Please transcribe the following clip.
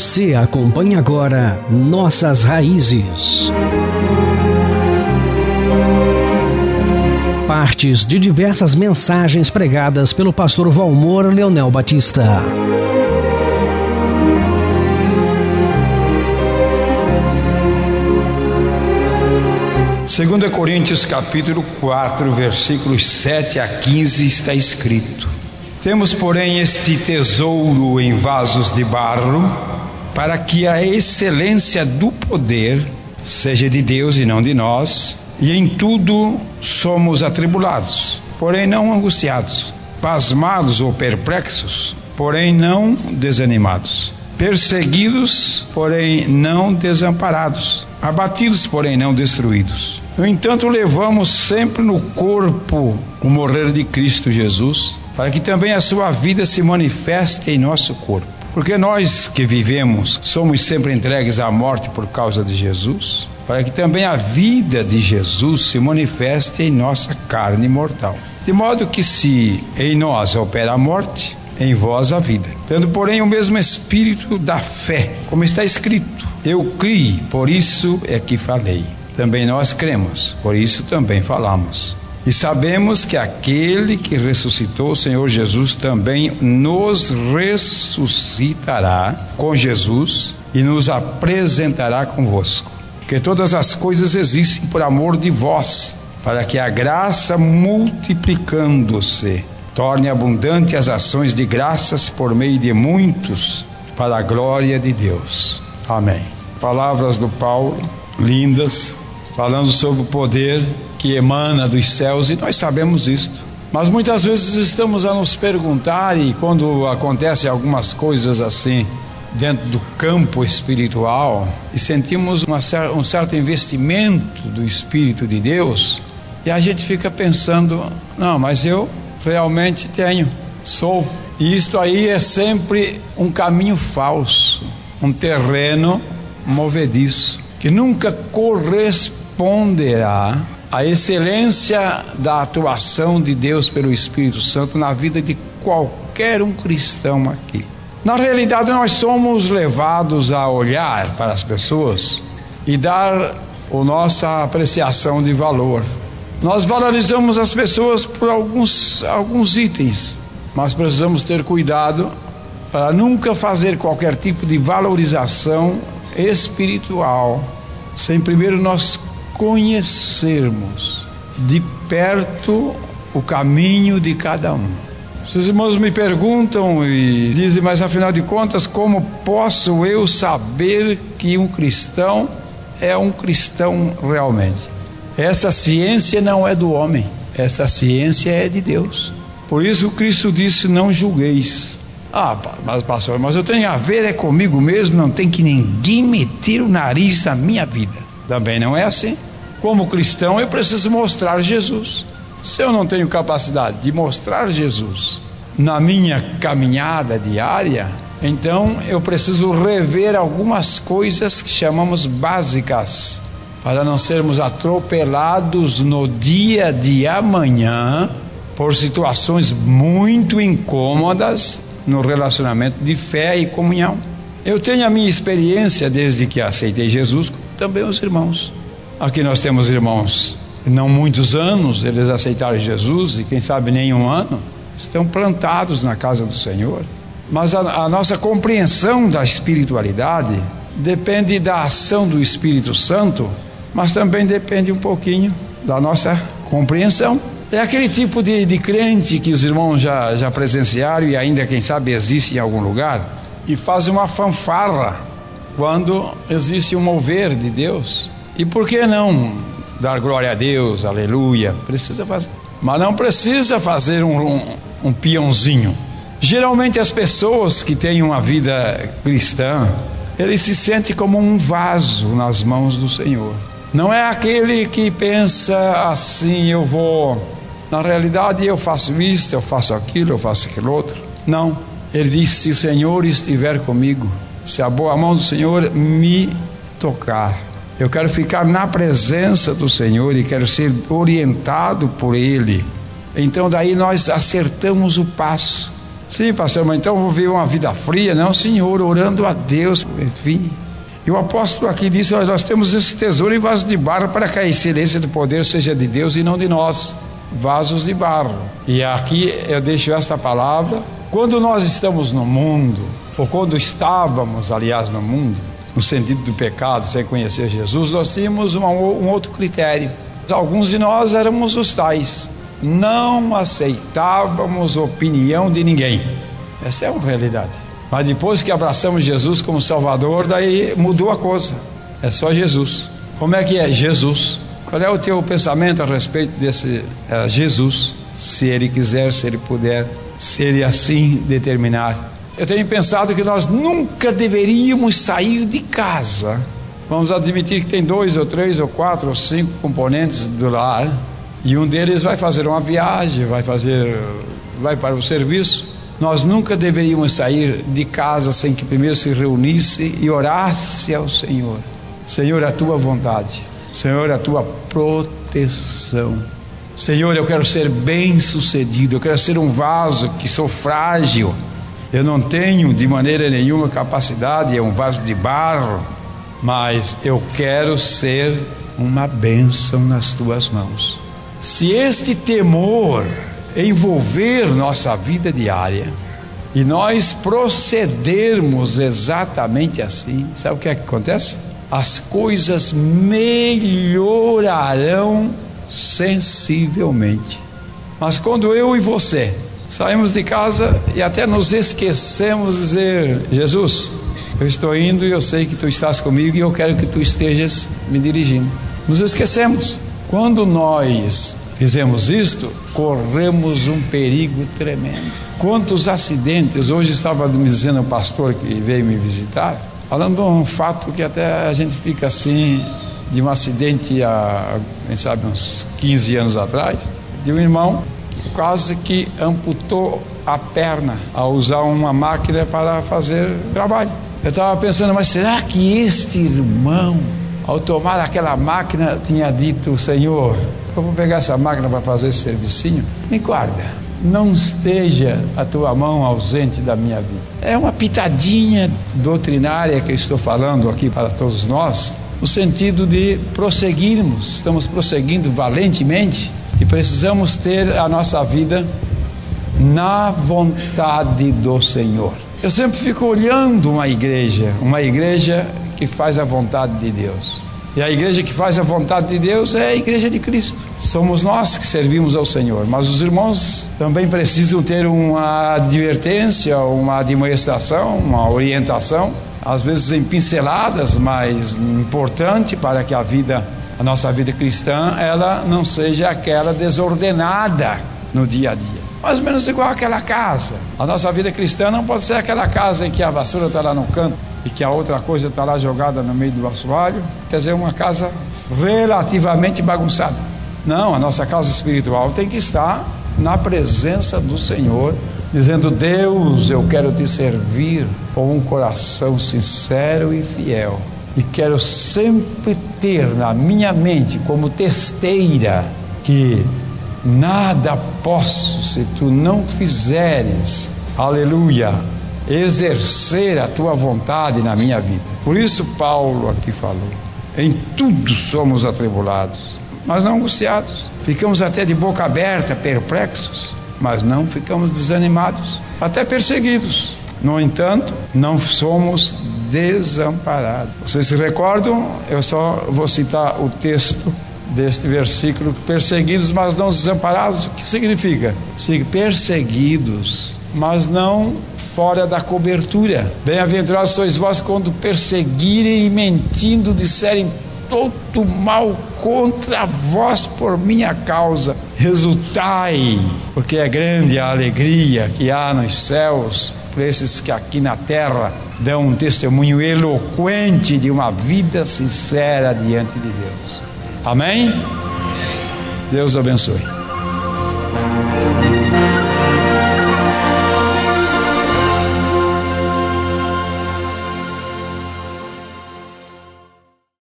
Você acompanha agora Nossas Raízes. Partes de diversas mensagens pregadas pelo pastor Valmor Leonel Batista. Segunda Coríntios capítulo 4, versículos 7 a 15 está escrito: Temos, porém, este tesouro em vasos de barro, para que a excelência do poder seja de Deus e não de nós, e em tudo somos atribulados, porém não angustiados, pasmados ou perplexos, porém não desanimados, perseguidos, porém não desamparados, abatidos, porém não destruídos. No entanto, levamos sempre no corpo o morrer de Cristo Jesus, para que também a sua vida se manifeste em nosso corpo. Porque nós que vivemos somos sempre entregues à morte por causa de Jesus, para que também a vida de Jesus se manifeste em nossa carne mortal. De modo que, se em nós opera a morte, em vós a vida. Tendo, porém, o mesmo espírito da fé, como está escrito: Eu criei, por isso é que falei. Também nós cremos, por isso também falamos. E sabemos que aquele que ressuscitou o Senhor Jesus também nos ressuscitará com Jesus e nos apresentará convosco. Que todas as coisas existem por amor de vós, para que a graça multiplicando-se torne abundante as ações de graças por meio de muitos, para a glória de Deus. Amém. Palavras do Paulo, lindas, falando sobre o poder que emana dos céus e nós sabemos isto. Mas muitas vezes estamos a nos perguntar, e quando acontecem algumas coisas assim, dentro do campo espiritual, e sentimos uma, um certo investimento do Espírito de Deus, e a gente fica pensando: não, mas eu realmente tenho, sou. E isto aí é sempre um caminho falso, um terreno movediço, que nunca corresponderá a excelência da atuação de Deus pelo Espírito Santo na vida de qualquer um cristão aqui. Na realidade, nós somos levados a olhar para as pessoas e dar a nossa apreciação de valor. Nós valorizamos as pessoas por alguns, alguns itens, mas precisamos ter cuidado para nunca fazer qualquer tipo de valorização espiritual sem primeiro nós conhecermos de perto o caminho de cada um. Seus irmãos me perguntam e dizem, mas afinal de contas, como posso eu saber que um cristão é um cristão realmente? Essa ciência não é do homem, essa ciência é de Deus. Por isso Cristo disse: Não julgueis. Ah, mas pastor, mas eu tenho a ver é comigo mesmo, não tem que ninguém meter o nariz na minha vida. Também não é assim. Como cristão, eu preciso mostrar Jesus. Se eu não tenho capacidade de mostrar Jesus na minha caminhada diária, então eu preciso rever algumas coisas que chamamos básicas, para não sermos atropelados no dia de amanhã por situações muito incômodas no relacionamento de fé e comunhão. Eu tenho a minha experiência desde que aceitei Jesus, também os irmãos. Aqui nós temos irmãos, não muitos anos, eles aceitaram Jesus e quem sabe nem um ano, estão plantados na casa do Senhor. Mas a, a nossa compreensão da espiritualidade depende da ação do Espírito Santo, mas também depende um pouquinho da nossa compreensão. É aquele tipo de, de crente que os irmãos já, já presenciaram e ainda, quem sabe, existe em algum lugar, e faz uma fanfarra quando existe um mover de Deus e por que não dar glória a Deus, aleluia? Precisa fazer. Mas não precisa fazer um, um, um peãozinho. Geralmente as pessoas que têm uma vida cristã, ele se sente como um vaso nas mãos do Senhor. Não é aquele que pensa assim, eu vou. Na realidade, eu faço isso, eu faço aquilo, eu faço aquilo outro. Não. Ele diz: se o Senhor estiver comigo, se a boa mão do Senhor me tocar, eu quero ficar na presença do Senhor e quero ser orientado por Ele. Então, daí nós acertamos o passo. Sim, pastor, mas então vou viver uma vida fria? Não, senhor, orando a Deus, enfim. E o apóstolo aqui disse: Nós temos esse tesouro em vasos de barro para que a excelência do poder seja de Deus e não de nós, vasos de barro. E aqui eu deixo esta palavra. Quando nós estamos no mundo, ou quando estávamos, aliás, no mundo, no sentido do pecado, sem conhecer Jesus, nós tínhamos um, um outro critério. Alguns de nós éramos os tais não aceitávamos opinião de ninguém. Essa é uma realidade. Mas depois que abraçamos Jesus como Salvador, daí mudou a coisa. É só Jesus. Como é que é Jesus? Qual é o teu pensamento a respeito desse é, Jesus? Se ele quiser, se ele puder, se ele assim determinar. Eu tenho pensado que nós nunca deveríamos sair de casa. Vamos admitir que tem dois ou três ou quatro ou cinco componentes do lar e um deles vai fazer uma viagem, vai fazer, vai para o serviço. Nós nunca deveríamos sair de casa sem que primeiro se reunisse e orasse ao Senhor. Senhor, a tua vontade. Senhor, a tua proteção. Senhor, eu quero ser bem-sucedido. Eu quero ser um vaso que sou frágil. Eu não tenho de maneira nenhuma capacidade, é um vaso de barro, mas eu quero ser uma bênção nas tuas mãos. Se este temor envolver nossa vida diária e nós procedermos exatamente assim, sabe o que, é que acontece? As coisas melhorarão sensivelmente. Mas quando eu e você saímos de casa e até nos esquecemos de dizer: Jesus, eu estou indo e eu sei que tu estás comigo e eu quero que tu estejas me dirigindo. Nos esquecemos. Quando nós fizemos isto, corremos um perigo tremendo. Quantos acidentes, hoje estava me dizendo o pastor que veio me visitar, falando de um fato que até a gente fica assim, de um acidente há, quem sabe, uns 15 anos atrás, de um irmão quase que amputou a perna ao usar uma máquina para fazer trabalho. Eu estava pensando, mas será que este irmão ao tomar aquela máquina, tinha dito: Senhor, eu vou pegar essa máquina para fazer esse servicinho, me guarda. Não esteja a tua mão ausente da minha vida. É uma pitadinha doutrinária que eu estou falando aqui para todos nós, no sentido de prosseguirmos, estamos prosseguindo valentemente e precisamos ter a nossa vida na vontade do Senhor. Eu sempre fico olhando uma igreja, uma igreja que faz a vontade de Deus. E a igreja que faz a vontade de Deus é a igreja de Cristo. Somos nós que servimos ao Senhor, mas os irmãos também precisam ter uma advertência, uma admoestação, uma orientação, às vezes em pinceladas, mas importante para que a vida, a nossa vida cristã, ela não seja aquela desordenada no dia a dia. Mais ou menos igual aquela casa. A nossa vida cristã não pode ser aquela casa em que a vassoura está lá no canto e que a outra coisa está lá jogada no meio do assoalho, quer dizer, uma casa relativamente bagunçada. Não, a nossa casa espiritual tem que estar na presença do Senhor, dizendo: Deus, eu quero te servir com um coração sincero e fiel. E quero sempre ter na minha mente como testeira que nada posso se tu não fizeres, aleluia, exercer a tua vontade na minha vida. Por isso, Paulo aqui falou: em tudo somos atribulados, mas não angustiados. Ficamos até de boca aberta, perplexos, mas não ficamos desanimados, até perseguidos. No entanto, não somos desamparados. Vocês se recordam? Eu só vou citar o texto deste versículo: perseguidos, mas não desamparados. O que significa? Perseguidos, mas não fora da cobertura. Bem-aventurados sois vós quando perseguirem e mentindo disserem todo mal contra vós por minha causa. Resultai, porque é grande a alegria que há nos céus por esses que aqui na terra dão um testemunho eloquente de uma vida sincera diante de Deus. Amém? Deus abençoe.